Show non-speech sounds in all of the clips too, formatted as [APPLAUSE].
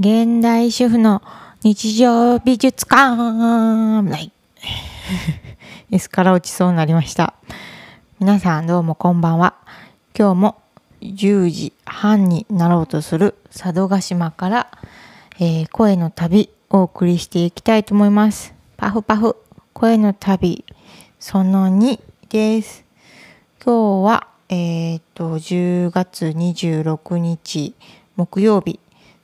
現代主婦の日常美術館ない。椅子から落ちそうになりました。皆さんどうもこんばんは。今日も10時半になろうとする佐渡島から、えー声の旅お送りしていきたいと思います。パフパフ声の旅その2です。今日は、えっ、と、10月26日木曜日、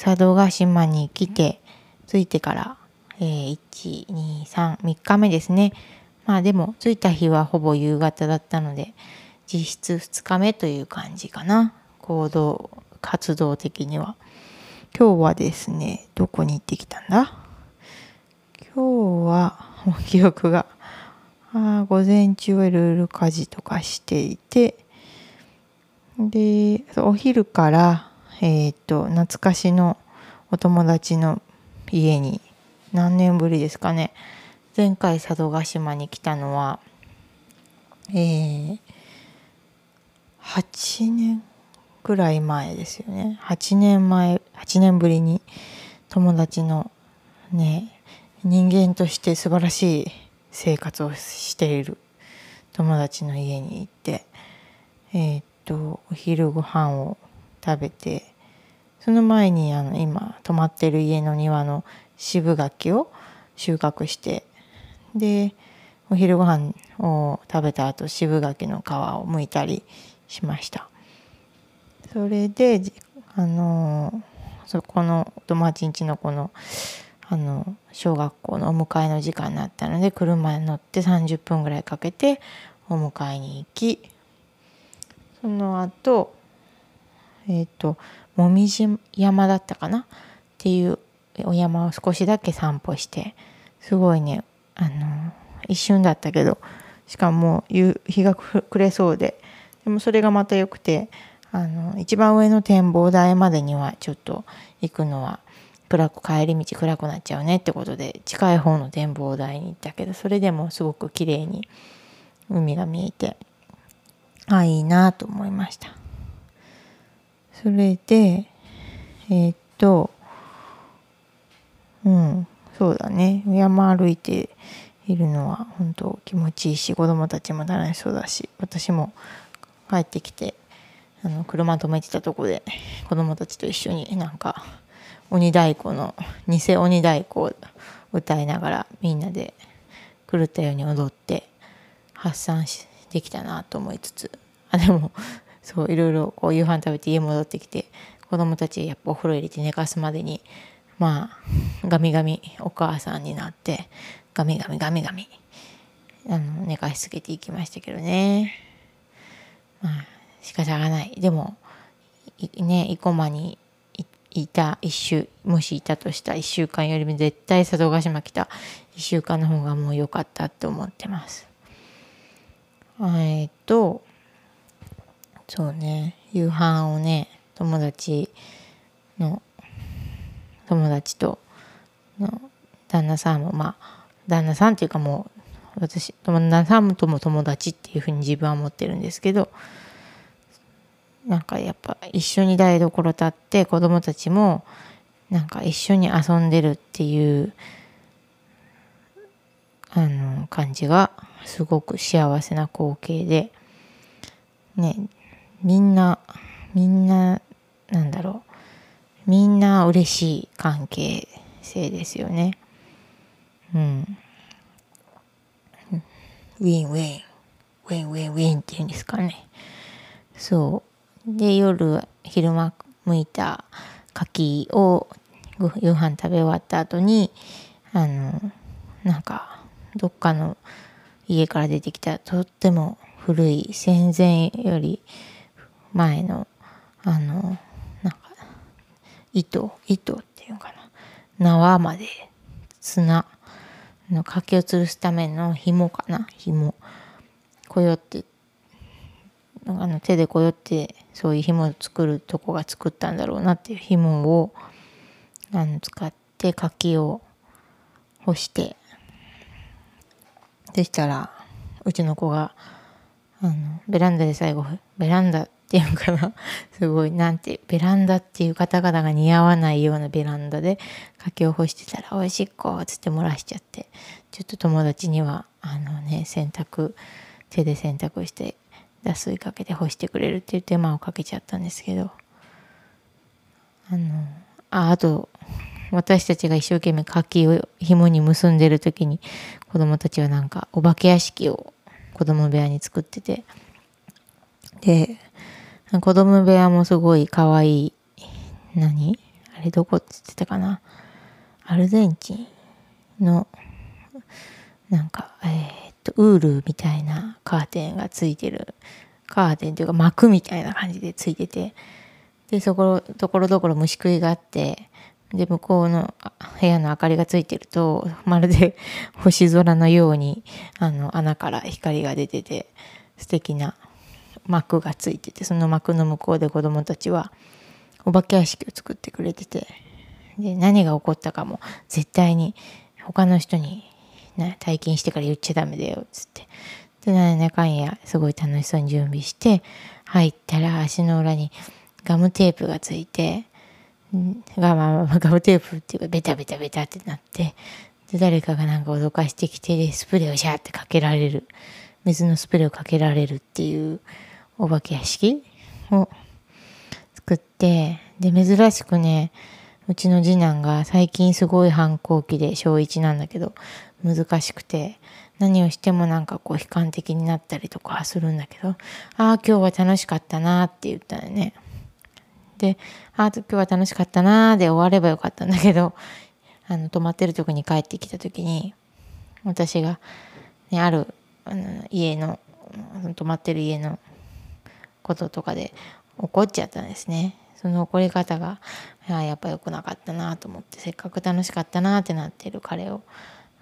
佐渡島に来て、着いてから、えー1、2、3、3日目ですね。まあでも、着いた日はほぼ夕方だったので、実質2日目という感じかな。行動、活動的には。今日はですね、どこに行ってきたんだ？今日は、もう記憶が、あー午前中はいろいろ家事とかしていて、で、お昼から、えっ、と、懐かしのお友達の家に、何年ぶりですかね。前回佐渡島に来たのは、えー、8年くらい前ですよね。8年前、8年ぶりに友達のね、人間として素晴らしい生活をしている友達の家に行って、えーっと、お昼ご飯を食べて、その前にあの今泊まってる家の庭の渋柿を収穫して、で、お昼ご飯を食べた後渋柿の皮を剥いたりしました。それで、あのそこの友達ん家の子のあの小学校のお迎えの時間になったので車に乗って30分ぐらいかけてお迎えに行きその後えっ、ともみじ山だったかな？っていうお山を少しだけ散歩してすごいねあの一瞬だったけどしかも夕日が暮れそうででもそれがまた良くてあの一番上の展望台までにはちょっと行くのは暗く帰り道暗くなっちゃうねってことで近い方の展望台に行ったけどそれでもすごく綺麗に海が見えてあいいなと思いました。それでえーっとうんそうだね。山歩いているのは本当気持ちいいし子供たちも楽しそうだし私も帰ってきてあの車止めてたとこで子供たちと一緒になんか鬼太鼓の偽鬼太鼓を歌いながらみんなで狂ったように踊って発散しできたなと思いつつ。あでもそういろいろこう夕飯食べて家戻ってきて子供たちやっぱお風呂入れて寝かすまでにまあガミガミお母さんになってガミガミガミガミあの寝かしつけていきましたけどね。まあ仕方がない。でもいね生駒にいた一週もしいたとした1週間よりも絶対佐渡島来た1週間の方がもう良かったって思ってます。えーっとそうね。夕飯をね友達の友達との旦那さんもまあ旦那さんっていうかもう私旦那さんとも友達っていうふうに自分は思ってるんですけどなんかやっぱ一緒に台所立って子供たちもなんか一緒に遊んでるっていうあの感じがすごく幸せな光景でねみんなみんななんだろう。みんな嬉しい関係性ですよね。うん。ウィンウィン。ウィンウィンウィンっていうんですかね。そう。で夜昼間剥いた柿をご夕飯食べ終わった後にあのなんかどっかの家から出てきたとっても古い戦前より前のあのなんか糸糸っていうのかな。縄まで砂の柿を吊るすための紐かな紐。こよってあの手でこよってそういう紐を作るとこが作ったんだろうなっていう紐をあの使って柿を干して。そしたらうちの子があのベランダで最後ベランダっていうかな？[LAUGHS] すごいなんてベランダっていう方々が似合わないようなベランダで柿を干してたら「おいしっこ」っつって漏らしちゃって。ちょっと友達にはあのね洗濯手で洗濯して脱水かけて干してくれるっていう手間をかけちゃったんですけど。あのああと私たちが一生懸命柿を紐に結んでる時に子供たちはなんかお化け屋敷を子供部屋に作ってて。で子供部屋もすごい可愛い。何？あれどこって言ってたかな？アルゼンチンのなんかえー、っとウールみたいなカーテンがついてる。カーテンというか幕みたいな感じでついてて。でそこところどころ虫食いがあって。で向こうの部屋の明かりがついてるとまるで [LAUGHS] 星空のようにあの穴から光が出てて。素敵な幕がついててその幕の向こうで子供たちはお化け屋敷を作ってくれててで何が起こったかも絶対に他の人に、体験してから言っちゃダメだよっつって。でなんやかんやすごい楽しそうに準備して入ったら足の裏にガムテープがついてが、まあ、ガムテープっていうかベタベタベタってなってで誰かがなんか脅かしてきてスプレーをシャーってかけられる。水のスプレーをかけられるっていうお化け屋敷？を作ってで珍しくねうちの次男が最近すごい反抗期で小1なんだけど難しくて何をしてもなんかこう悲観的になったりとかするんだけど「ああ今日は楽しかったな」って言ったのね。で「ああ今日は楽しかったな」で終わればよかったんだけどあの泊まってるとこに帰ってきた時に私が、ね、あるあの家の泊まってる家のこととかで怒っちゃったんですね。その怒り方がやっぱ良くなかったなと思ってせっかく楽しかったなってなってる彼を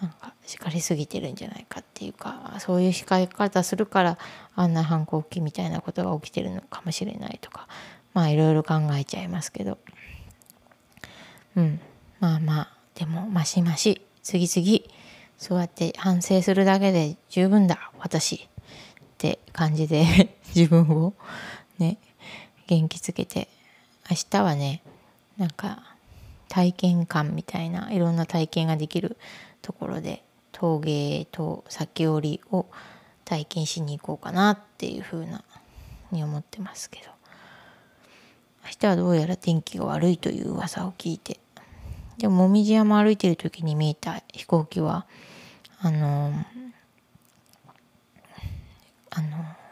なんか叱りすぎてるんじゃないかっていうかそういう叱り方するからあんな反抗期みたいなことが起きてるのかもしれないとかまあいろいろ考えちゃいますけどうんまあまあでもマシマシ次々そうやって反省するだけで十分だ私って感じで [LAUGHS] 自分をね元気づけて明日はねなんか体験感みたいないろんな体験ができるところで陶芸と裂織りを体験しに行こうかなっていうふうなに思ってますけど。明日はどうやら天気が悪いという噂を聞いてでも紅葉山歩いてる時に見えた飛行機はあのあの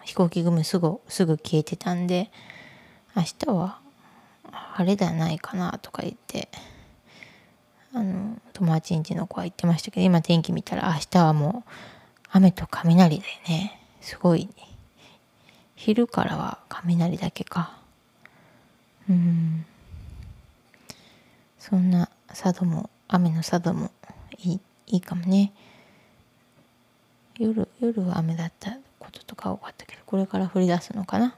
飛行機雲すぐすぐ消えてたんで明日は晴れではないかなとか言ってあの友達ん家の子は言ってましたけど今天気見たら明日はもう雨と雷だよね。すごい、昼からは雷だけか。うん。そんな佐渡も雨の佐渡もいいいいかもね。夜夜は雨だった。こととか多かったけどこれから降り出すのかな。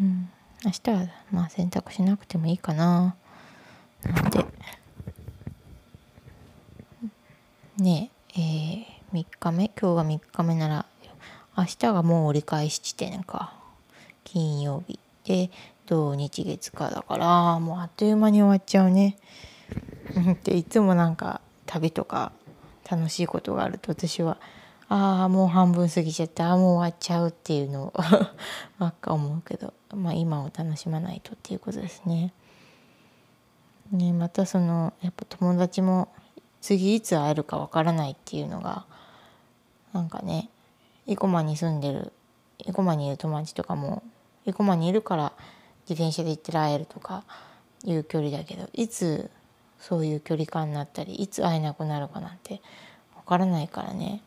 うん。明日はまあ洗濯しなくてもいいかな。なんてねええー、3日目？今日が3日目なら明日がもう折り返し地点か。金曜日で土日月かだからもうあっという間に終わっちゃうね。でいつもなんか旅とか楽しいことがあると私はああもう半分過ぎちゃった。あもう終わっちゃうっていうのをばっか思うけど。まあ今を楽しまないとっていうことですね。ねまたそのやっぱ友達も次いつ会えるかわからないっていうのがなんかね生駒に住んでる生駒にいる友達とかも生駒にいるから自転車で行って会えるとかいう距離だけどいつそういう距離感になったりいつ会えなくなるかなんてわからないからね、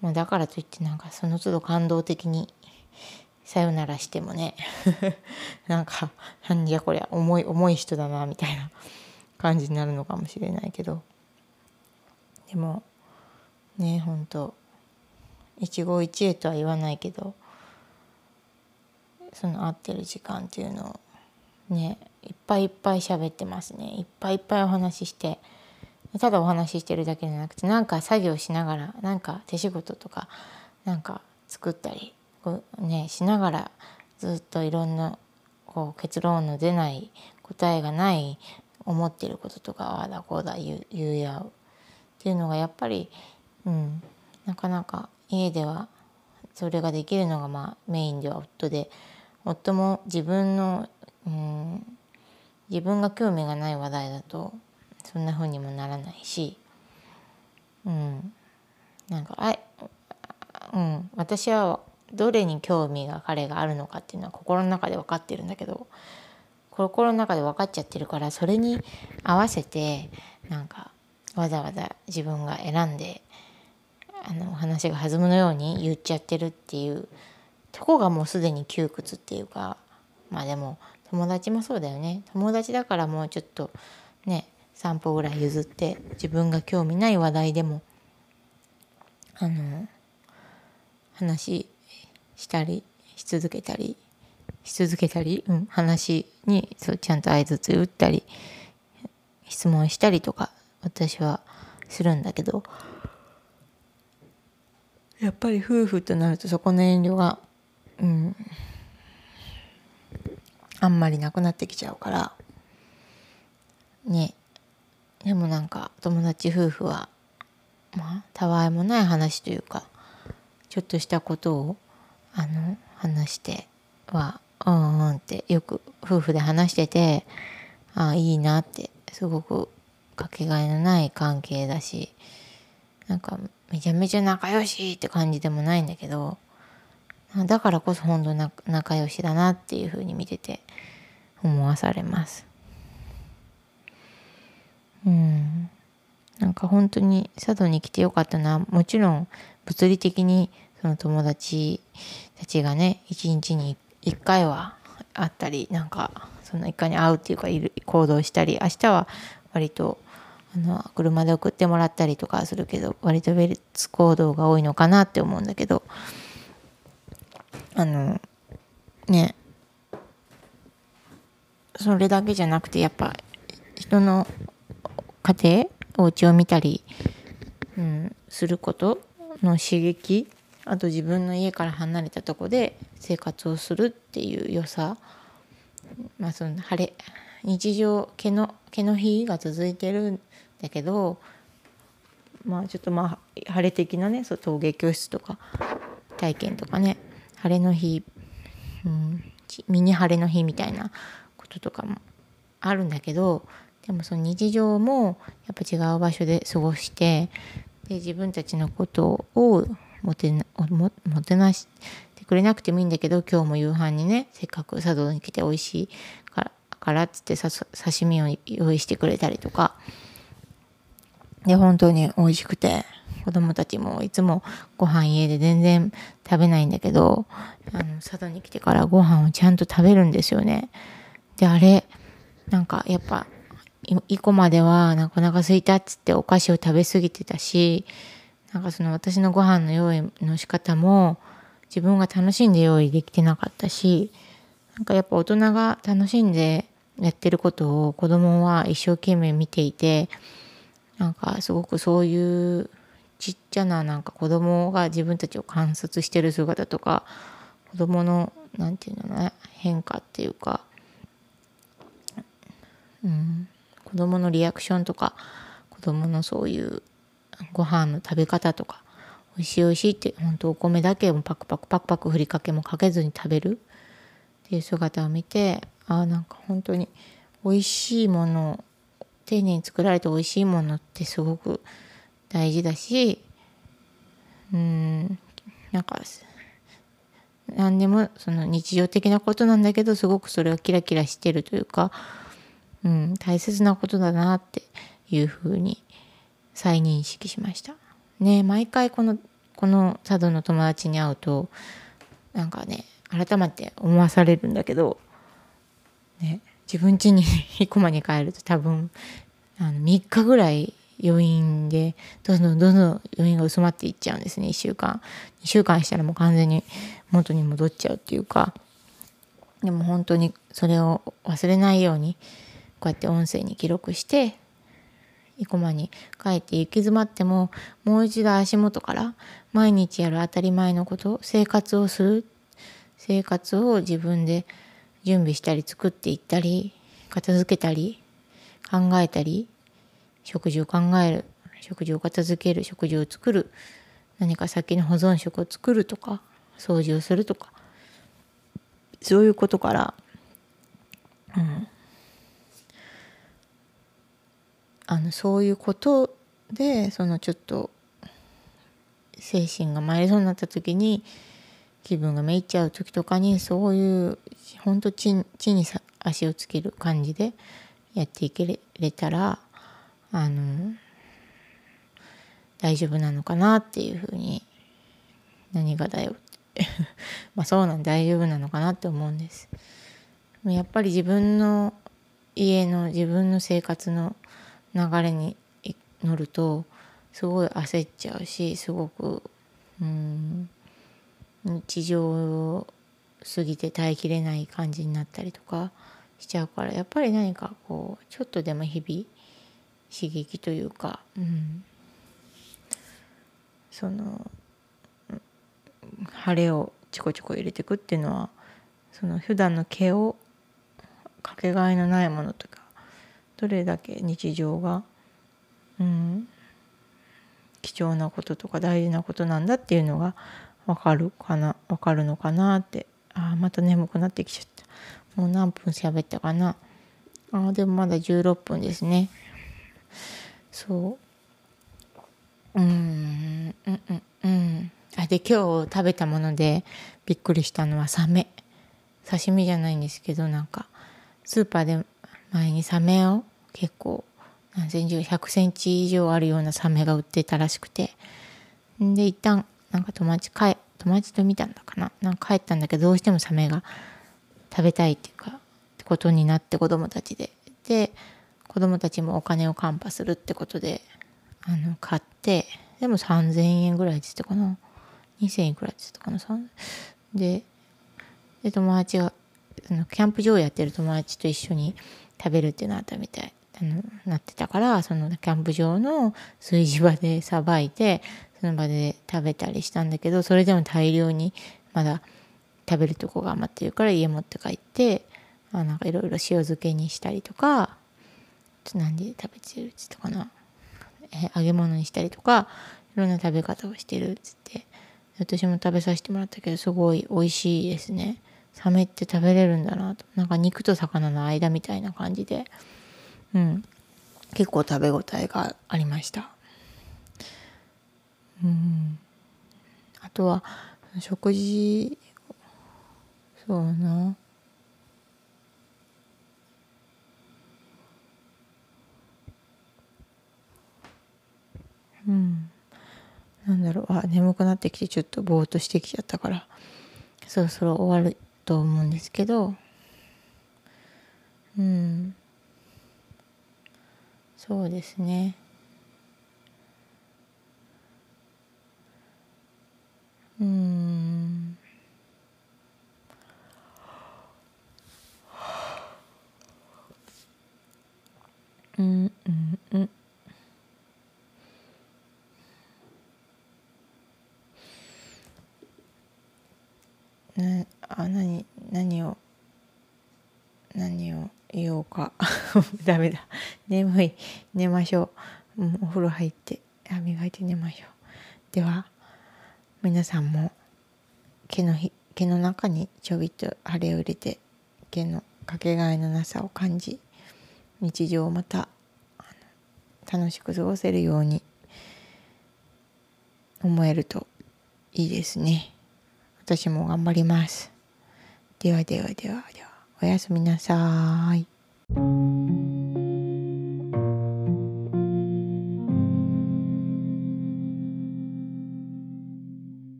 まあ、だからといってなんかその都度感動的に [LAUGHS] さよならしてもね [LAUGHS] なんか何じゃこりゃ重い重い人だなみたいな感じになるのかもしれないけど。でもねほんと一期一会とは言わないけどその会ってる時間っていうのをねいっぱいいっぱい喋ってますね。いっぱいいっぱいお話ししてただお話ししてるだけじゃなくてなんか作業しながらなんか手仕事とかなんか作ったりこう、ね、しながらずっといろんなこう結論の出ない答えがない思ってることとかああだこうだ言う言い合うっていうのがやっぱり、うん、なかなか家ではそれができるのがまあメインでは夫で夫も自分の、うん、自分が興味がない話題だとそんな風にもならないし、うん、なんかあ、うん、私はどれに興味が彼があるのかっていうのは心の中で分かってるんだけど心の中で分かっちゃってるからそれに合わせてなんかわざわざ自分が選んであの話が弾むのように言っちゃってるっていうとこがもうすでに窮屈っていうかまあでも友達もそうだよね。友達だからもうちょっとね散歩ぐらい譲って自分が興味ない話題でもあの話したりし続けたりし続けたり、うん、話にそうちゃんと相づち打ったり質問したりとか私はするんだけどやっぱり夫婦となるとそこの遠慮がうんあんまりなくなってきちゃうからねでもなんか友達夫婦はまあたわいもない話というかちょっとしたことをあの話してはうんうんってよく夫婦で話しててああいいなってすごくかけがえのない関係だしなんかめちゃめちゃ仲良しって感じでもないんだけどだからこそ本当仲良しだなっていうふうに見てて思わされます。うん。なんか本当に佐渡に来てよかったな。もちろん物理的にその友達たちがね一日に1回は会ったりなんかその1回に会うっていうかいる行動したり明日は割とあの車で送ってもらったりとかするけど割と別行動が多いのかなって思うんだけどあのね。それだけじゃなくてやっぱ人の家庭お家を見たり、うん、することの刺激あと自分の家から離れたとこで生活をするっていう良さ。まあその晴れ日常毛の毛の日が続いてるんだけどまあちょっとまあ晴れ的なねそう陶芸教室とか体験とかね晴れの日、うん、ミニ晴れの日みたいなこととかもあるんだけどでもその日常もやっぱ違う場所で過ごしてで自分たちのことをもてなもてなしてくれなくてもいいんだけど今日も夕飯にねせっかく佐渡に来て美味しいからからっつって刺身を用意してくれたりとかで本当に美味しくて子供たちもいつもご飯家で全然食べないんだけどあの佐渡に来てからご飯をちゃんと食べるんですよね。であれなんかやっぱ以降まではなかなか空いたっつってお菓子を食べ過ぎてたしなんかその私のご飯の用意の仕方も自分が楽しんで用意できてなかったしなんかやっぱ大人が楽しんでやってることを子供は一生懸命見ていてなんかすごくそういうちっちゃななんか子供が自分たちを観察してる姿とか子供の何て言うのね変化っていうか、うん、子供のリアクションとか子供のそういうご飯の食べ方とか美味しい美味しいって本当お米だけをパクパクパクパクふりかけもかけずに食べる。っていう姿を見てああなんか本当に美味しいもの丁寧に作られて美味しいものってすごく大事だしうんなんか何でもその日常的なことなんだけどすごくそれがキラキラしてるというか、うん、大切なことだなっていうふうに再認識しました。ね毎回このこの佐渡の友達に会うとなんかね改めて思わされるんだけど、ね、自分家に生駒に帰ると多分あの3日ぐらい余韻でどんどんどんどん余韻が薄まっていっちゃうんですね1週間2週間したらもう完全に元に戻っちゃうっていうかでも本当にそれを忘れないようにこうやって音声に記録して生駒に帰って行き詰まってももう一度足元から毎日やる当たり前のこと生活をする生活を自分で準備したり作っていったり片付けたり考えたり食事を考える食事を片付ける食事を作る何か先の保存食を作るとか掃除をするとかそういうことから、うん、あのそういうことでそのちょっと精神が参りそうになった時に気分がめいっちゃう時とかにそういうほんと地に足をつける感じでやっていけれたらあの大丈夫なのかなっていうふうに何がだよって。[LAUGHS] まあそうなん大丈夫なのかなって思うんです。やっぱり自分の家の自分の生活の流れに乗るとすごい焦っちゃうしすごくうん日常を過ぎて耐えきれない感じになったりとかしちゃうからやっぱり何かこうちょっとでも日々刺激というか、うん、その晴れをちょこちょこ入れていくっていうのはその普段の毛をかけがえのないものとかどれだけ日常が、うん、貴重なこととか大事なことなんだっていうのが分かるかな分かるのかなって。あまた眠くなってきちゃった。もう何分喋ったかな。あでもまだ16分ですね。そう。うんうんうんうん。あで今日食べたものでびっくりしたのはサメ。刺身じゃないんですけどなんかスーパーで前にサメを結構何センチ100センチ以上あるようなサメが売ってたらしくて。で一旦なんか友達帰友達と見たんだかな。なんか帰ったんだけどどうしてもサメが食べたいっていうかってことになって子供たちで。で子供たちもお金をカンパするってことであの買ってでも3,000円ぐらいって言ってたかな。2,000円ぐらいって言ってたかな。でで友達があのキャンプ場をやってる友達と一緒に食べるってなったみたい。あのなってたからそのキャンプ場の炊事場でさばいてその場で食べたりしたんだけどそれでも大量にまだ食べるとこが余ってるから家持って帰ってあなんかいろいろ塩漬けにしたりとか何で食べてるっつったかな、え揚げ物にしたりとかいろんな食べ方をしてるっつって私も食べさせてもらったけどすごい美味しいですね。サメって食べれるんだなと。なんか肉と魚の間みたいな感じで。うん。結構食べ応えがありました。うん。あとは食事そうな。うん。なんだろう。あ眠くなってきてちょっとぼーっとしてきちゃったからそろそろ終わると思うんですけど。うんそうですね。うん。うん。うん。うん。なあ何何を何を言おうか。[LAUGHS] ダメだ。眠い。寝ましょう、うん、お風呂入って。歯磨いて寝ましょう。では皆さんも毛の毛の中にちょびっと晴れを入れて毛のかけがえのなさを感じ日常をまた楽しく過ごせるように思えるといいですね。私も頑張ります。ではではではでは、おやすみなさい。